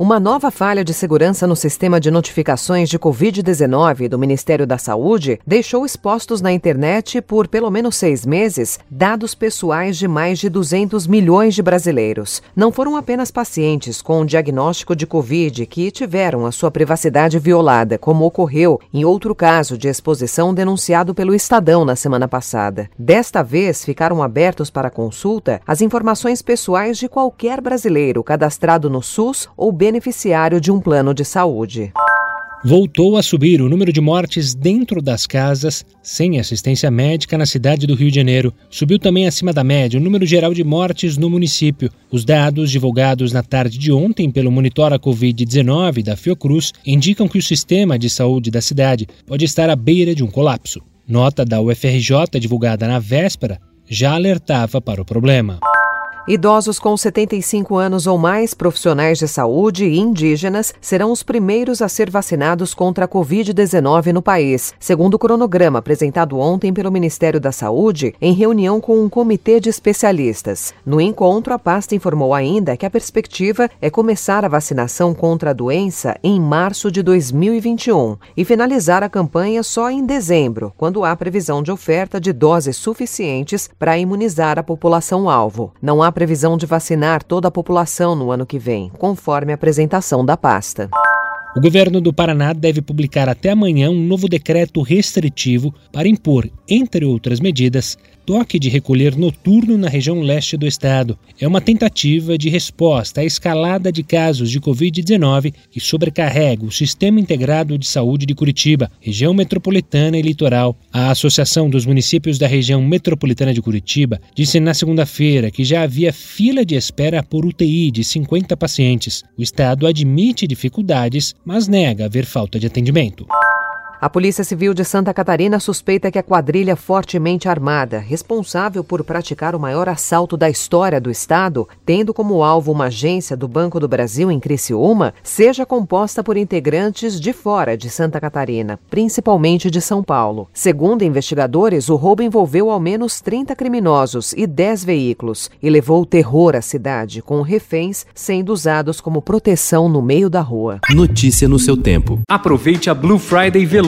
Uma nova falha de segurança no sistema de notificações de Covid-19 do Ministério da Saúde deixou expostos na internet por pelo menos seis meses dados pessoais de mais de 200 milhões de brasileiros. Não foram apenas pacientes com diagnóstico de Covid que tiveram a sua privacidade violada, como ocorreu em outro caso de exposição denunciado pelo Estadão na semana passada. Desta vez, ficaram abertos para consulta as informações pessoais de qualquer brasileiro cadastrado no SUS ou beneficiário de um plano de saúde. Voltou a subir o número de mortes dentro das casas sem assistência médica na cidade do Rio de Janeiro. Subiu também acima da média o número geral de mortes no município. Os dados divulgados na tarde de ontem pelo Monitora Covid-19 da Fiocruz indicam que o sistema de saúde da cidade pode estar à beira de um colapso. Nota da UFRJ divulgada na véspera já alertava para o problema. Idosos com 75 anos ou mais, profissionais de saúde e indígenas serão os primeiros a ser vacinados contra a Covid-19 no país, segundo o cronograma apresentado ontem pelo Ministério da Saúde em reunião com um comitê de especialistas. No encontro, a pasta informou ainda que a perspectiva é começar a vacinação contra a doença em março de 2021 e finalizar a campanha só em dezembro, quando há previsão de oferta de doses suficientes para imunizar a população-alvo. Não há previsão de vacinar toda a população no ano que vem, conforme a apresentação da pasta. O governo do Paraná deve publicar até amanhã um novo decreto restritivo para impor, entre outras medidas, toque de recolher noturno na região leste do estado. É uma tentativa de resposta à escalada de casos de Covid-19 que sobrecarrega o Sistema Integrado de Saúde de Curitiba, região metropolitana e litoral. A Associação dos Municípios da Região Metropolitana de Curitiba disse na segunda-feira que já havia fila de espera por UTI de 50 pacientes. O estado admite dificuldades, mas nega haver falta de atendimento. A Polícia Civil de Santa Catarina suspeita que a quadrilha fortemente armada, responsável por praticar o maior assalto da história do estado, tendo como alvo uma agência do Banco do Brasil em Criciúma, seja composta por integrantes de fora de Santa Catarina, principalmente de São Paulo. Segundo investigadores, o roubo envolveu ao menos 30 criminosos e 10 veículos e levou terror à cidade, com reféns sendo usados como proteção no meio da rua. Notícia no seu tempo. Aproveite a Blue Friday Veloz